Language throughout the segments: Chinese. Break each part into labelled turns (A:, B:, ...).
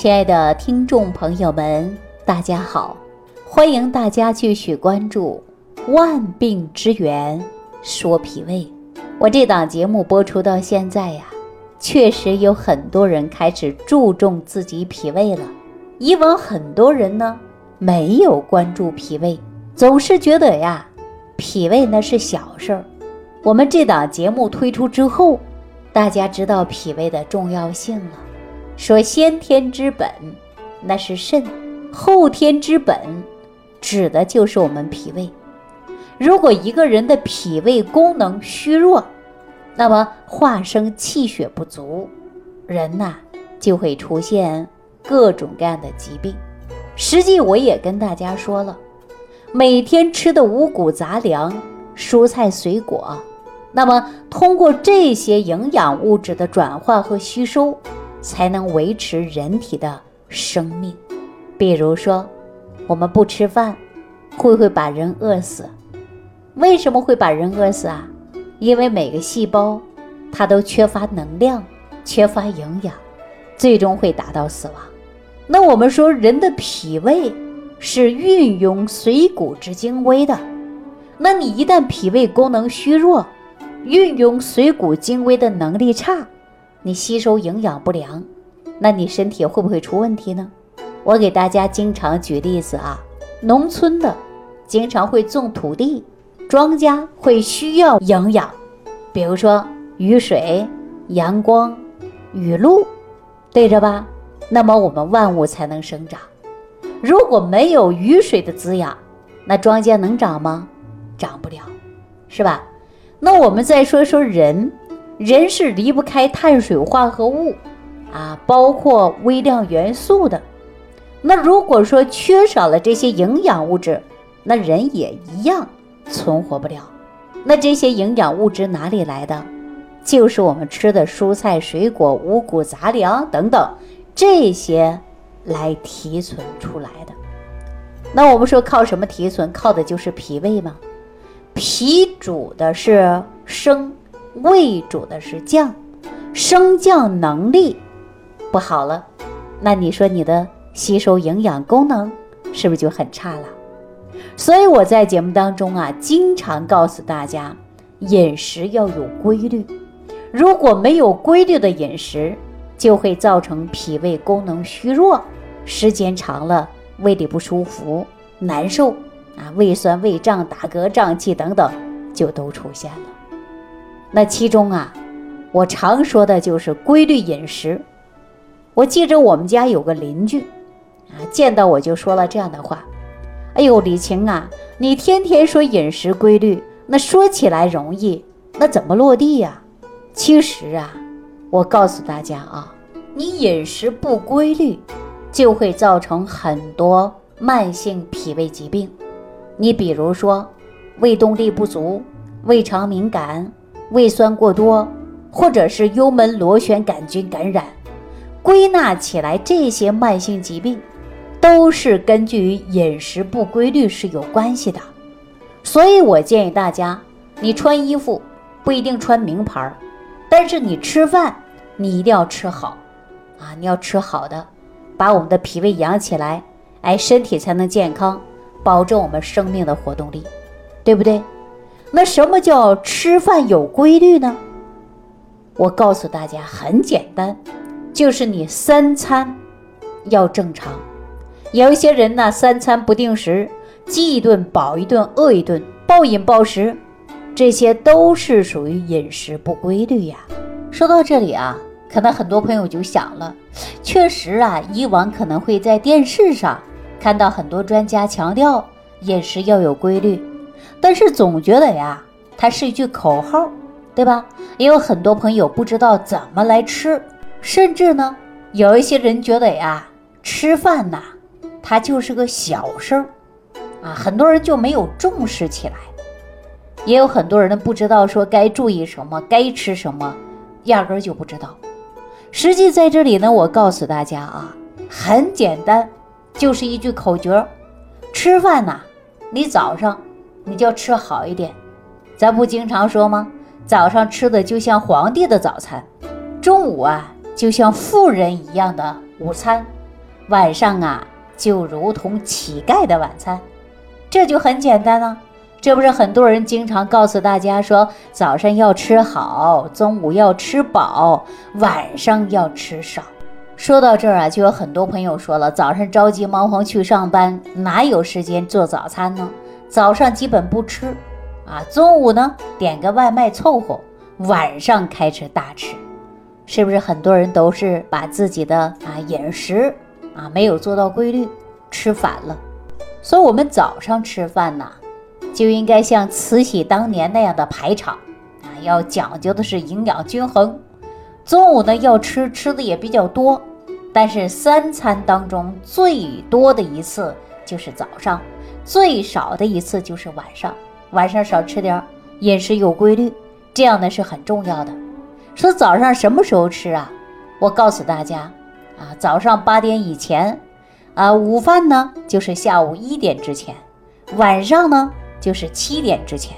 A: 亲爱的听众朋友们，大家好！欢迎大家继续关注《万病之源说脾胃》。我这档节目播出到现在呀，确实有很多人开始注重自己脾胃了。以往很多人呢没有关注脾胃，总是觉得呀，脾胃那是小事儿。我们这档节目推出之后，大家知道脾胃的重要性了。说先天之本，那是肾；后天之本，指的就是我们脾胃。如果一个人的脾胃功能虚弱，那么化生气血不足，人呐就会出现各种各样的疾病。实际我也跟大家说了，每天吃的五谷杂粮、蔬菜水果，那么通过这些营养物质的转化和吸收。才能维持人体的生命。比如说，我们不吃饭，会不会把人饿死？为什么会把人饿死啊？因为每个细胞它都缺乏能量、缺乏营养，最终会达到死亡。那我们说，人的脾胃是运用水谷之精微的。那你一旦脾胃功能虚弱，运用水谷精微的能力差。你吸收营养不良，那你身体会不会出问题呢？我给大家经常举例子啊，农村的经常会种土地，庄稼会需要营养，比如说雨水、阳光、雨露，对着吧？那么我们万物才能生长。如果没有雨水的滋养，那庄稼能长吗？长不了，是吧？那我们再说说人。人是离不开碳水化合物啊，包括微量元素的。那如果说缺少了这些营养物质，那人也一样存活不了。那这些营养物质哪里来的？就是我们吃的蔬菜、水果、五谷杂粮等等这些来提存出来的。那我们说靠什么提存？靠的就是脾胃吗？脾主的是生。胃主的是降，升降能力不好了，那你说你的吸收营养功能是不是就很差了？所以我在节目当中啊，经常告诉大家，饮食要有规律。如果没有规律的饮食，就会造成脾胃功能虚弱，时间长了胃里不舒服、难受啊，胃酸、胃胀、打嗝、胀气等等就都出现了。那其中啊，我常说的就是规律饮食。我记着我们家有个邻居，啊，见到我就说了这样的话：“哎呦，李晴啊，你天天说饮食规律，那说起来容易，那怎么落地呀？”其实啊，我告诉大家啊，你饮食不规律，就会造成很多慢性脾胃疾病。你比如说，胃动力不足、胃肠敏感。胃酸过多，或者是幽门螺旋杆菌感染，归纳起来，这些慢性疾病都是根据于饮食不规律是有关系的。所以我建议大家，你穿衣服不一定穿名牌，但是你吃饭你一定要吃好啊！你要吃好的，把我们的脾胃养起来，哎，身体才能健康，保证我们生命的活动力，对不对？那什么叫吃饭有规律呢？我告诉大家很简单，就是你三餐要正常。有一些人呢，三餐不定时，饥一顿饱一顿，饿一顿，暴饮暴食，这些都是属于饮食不规律呀。说到这里啊，可能很多朋友就想了，确实啊，以往可能会在电视上看到很多专家强调饮食要有规律。但是总觉得呀，它是一句口号，对吧？也有很多朋友不知道怎么来吃，甚至呢，有一些人觉得呀，吃饭呐，它就是个小事儿，啊，很多人就没有重视起来。也有很多人呢，不知道说该注意什么，该吃什么，压根儿就不知道。实际在这里呢，我告诉大家啊，很简单，就是一句口诀：吃饭呐，你早上。你就吃好一点，咱不经常说吗？早上吃的就像皇帝的早餐，中午啊就像富人一样的午餐，晚上啊就如同乞丐的晚餐，这就很简单了。这不是很多人经常告诉大家说，早上要吃好，中午要吃饱，晚上要吃少。说到这儿啊，就有很多朋友说了，早上着急忙慌去上班，哪有时间做早餐呢？早上基本不吃，啊，中午呢点个外卖凑合，晚上开始大吃，是不是很多人都是把自己的啊饮食啊没有做到规律，吃反了？所以，我们早上吃饭呢，就应该像慈禧当年那样的排场啊，要讲究的是营养均衡。中午呢要吃，吃的也比较多。但是三餐当中最多的一次就是早上，最少的一次就是晚上。晚上少吃点，饮食有规律，这样呢是很重要的。说早上什么时候吃啊？我告诉大家，啊，早上八点以前，啊，午饭呢就是下午一点之前，晚上呢就是七点之前，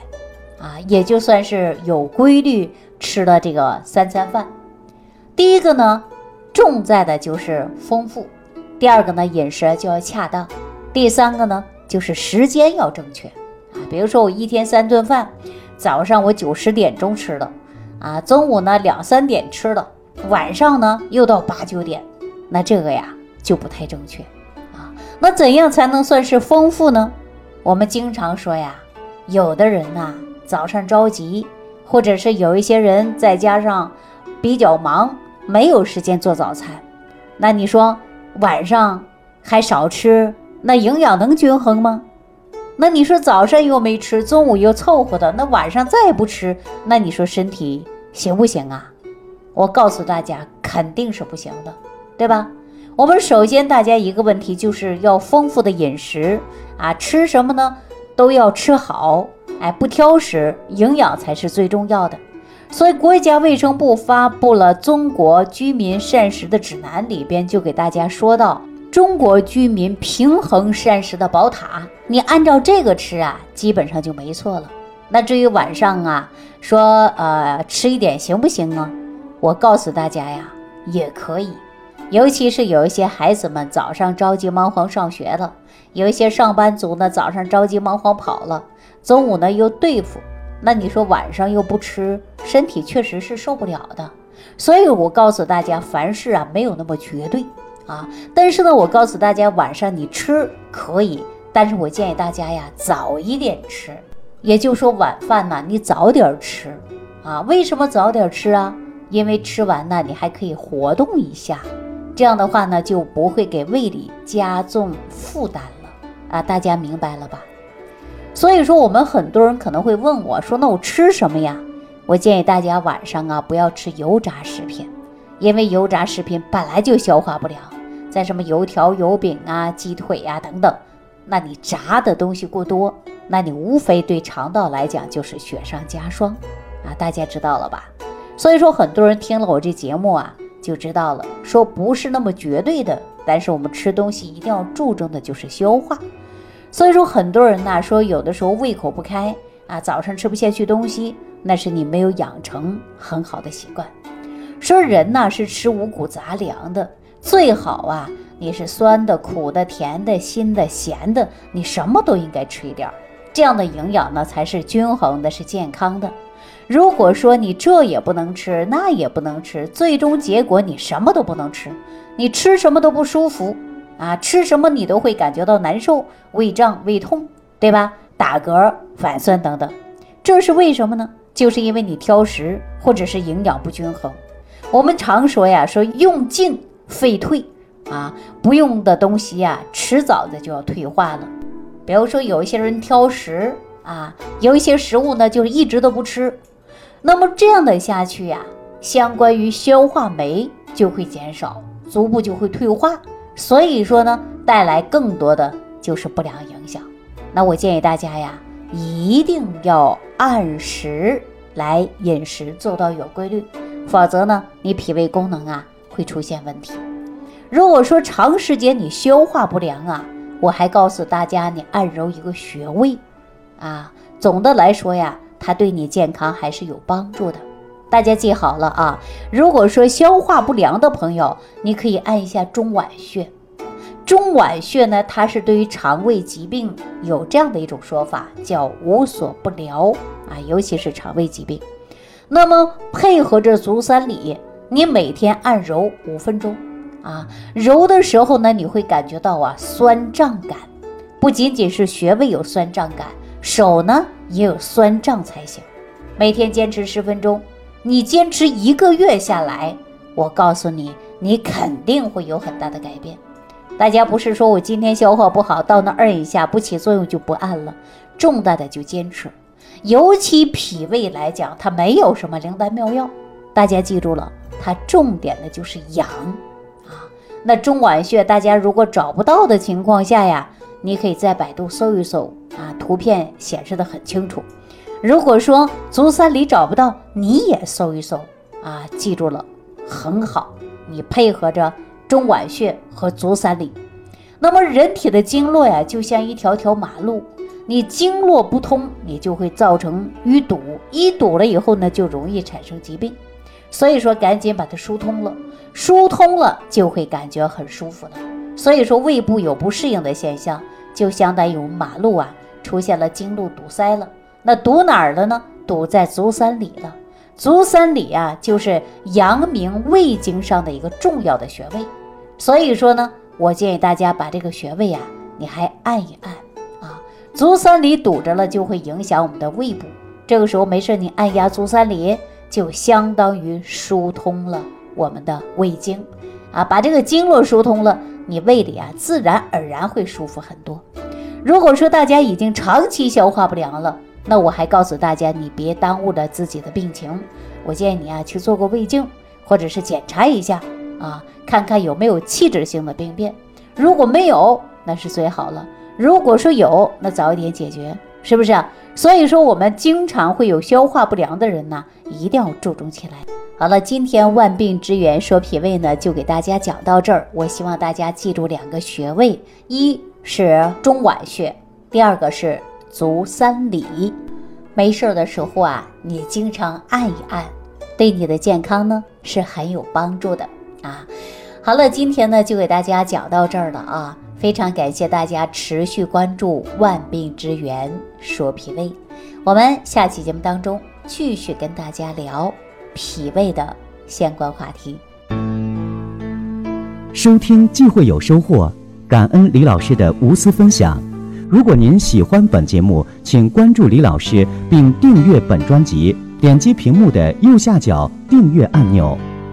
A: 啊，也就算是有规律吃了这个三餐饭。第一个呢。重在的就是丰富，第二个呢，饮食就要恰当，第三个呢，就是时间要正确啊。比如说我一天三顿饭，早上我九十点钟吃的，啊，中午呢两三点吃的，晚上呢又到八九点，那这个呀就不太正确啊。那怎样才能算是丰富呢？我们经常说呀，有的人呐早上着急，或者是有一些人再加上比较忙。没有时间做早餐，那你说晚上还少吃，那营养能均衡吗？那你说早上又没吃，中午又凑合的，那晚上再不吃，那你说身体行不行啊？我告诉大家，肯定是不行的，对吧？我们首先大家一个问题就是要丰富的饮食啊，吃什么呢？都要吃好，哎，不挑食，营养才是最重要的。所以，国家卫生部发布了《中国居民膳食的指南》，里边就给大家说到，中国居民平衡膳食的宝塔，你按照这个吃啊，基本上就没错了。那至于晚上啊，说呃吃一点行不行啊？我告诉大家呀，也可以，尤其是有一些孩子们早上着急忙慌上学了，有一些上班族呢早上着急忙慌跑了，中午呢又对付。那你说晚上又不吃，身体确实是受不了的。所以我告诉大家，凡事啊没有那么绝对啊。但是呢，我告诉大家，晚上你吃可以，但是我建议大家呀早一点吃，也就是说晚饭呢你早点吃啊。为什么早点吃啊？因为吃完呢你还可以活动一下，这样的话呢就不会给胃里加重负担了啊。大家明白了吧？所以说，我们很多人可能会问我说：“那我吃什么呀？”我建议大家晚上啊不要吃油炸食品，因为油炸食品本来就消化不良，在什么油条、油饼啊、鸡腿呀等等，那你炸的东西过多，那你无非对肠道来讲就是雪上加霜啊！大家知道了吧？所以说，很多人听了我这节目啊，就知道了，说不是那么绝对的，但是我们吃东西一定要注重的就是消化。所以说，很多人呐说，有的时候胃口不开啊，早上吃不下去东西，那是你没有养成很好的习惯。说人呐是吃五谷杂粮的，最好啊，你是酸的、苦的、甜的、辛的、咸的，你什么都应该吃一点儿，这样的营养呢才是均衡的，是健康的。如果说你这也不能吃，那也不能吃，最终结果你什么都不能吃，你吃什么都不舒服。啊，吃什么你都会感觉到难受、胃胀、胃痛，对吧？打嗝、反酸等等，这是为什么呢？就是因为你挑食或者是营养不均衡。我们常说呀，说用进废退啊，不用的东西呀，迟早的就要退化了。比如说有一些人挑食啊，有一些食物呢就是一直都不吃，那么这样的下去呀，相关于消化酶就会减少，逐步就会退化。所以说呢，带来更多的就是不良影响。那我建议大家呀，一定要按时来饮食，做到有规律，否则呢，你脾胃功能啊会出现问题。如果说长时间你消化不良啊，我还告诉大家，你按揉一个穴位啊，总的来说呀，它对你健康还是有帮助的。大家记好了啊！如果说消化不良的朋友，你可以按一下中脘穴。中脘穴呢，它是对于肠胃疾病有这样的一种说法，叫无所不疗啊，尤其是肠胃疾病。那么配合着足三里，你每天按揉五分钟啊，揉的时候呢，你会感觉到啊酸胀感，不仅仅是穴位有酸胀感，手呢也有酸胀才行。每天坚持十分钟，你坚持一个月下来，我告诉你，你肯定会有很大的改变。大家不是说我今天消化不好，到那摁一下不起作用就不按了，重大的就坚持。尤其脾胃来讲，它没有什么灵丹妙药，大家记住了，它重点的就是阳啊。那中脘穴，大家如果找不到的情况下呀，你可以在百度搜一搜啊，图片显示的很清楚。如果说足三里找不到，你也搜一搜啊，记住了，很好，你配合着中脘穴和足三里，那么人体的经络呀，就像一条条马路。你经络不通，你就会造成淤堵，淤堵了以后呢，就容易产生疾病。所以说，赶紧把它疏通了，疏通了就会感觉很舒服了。所以说，胃部有不适应的现象，就相当于我们马路啊出现了经路堵塞了。那堵哪儿了呢？堵在足三里了。足三里啊，就是阳明胃经上的一个重要的穴位。所以说呢，我建议大家把这个穴位啊，你还按一按啊。足三里堵着了，就会影响我们的胃部。这个时候没事，你按压足三里，就相当于疏通了我们的胃经，啊，把这个经络疏通了，你胃里啊自然而然会舒服很多。如果说大家已经长期消化不良了，那我还告诉大家，你别耽误了自己的病情。我建议你啊去做个胃镜，或者是检查一下啊，看看有没有器质性的病变。如果没有，那是最好了。如果说有，那早一点解决，是不是啊？所以说，我们经常会有消化不良的人呢，一定要注重起来。好了，今天万病之源说脾胃呢，就给大家讲到这儿。我希望大家记住两个穴位，一是中脘穴，第二个是足三里。没事的时候啊，你经常按一按，对你的健康呢是很有帮助的啊。好了，今天呢就给大家讲到这儿了啊。非常感谢大家持续关注《万病之源说脾胃》，我们下期节目当中继续跟大家聊脾胃的相关话题。
B: 收听既会有收获，感恩李老师的无私分享。如果您喜欢本节目，请关注李老师并订阅本专辑，点击屏幕的右下角订阅按钮。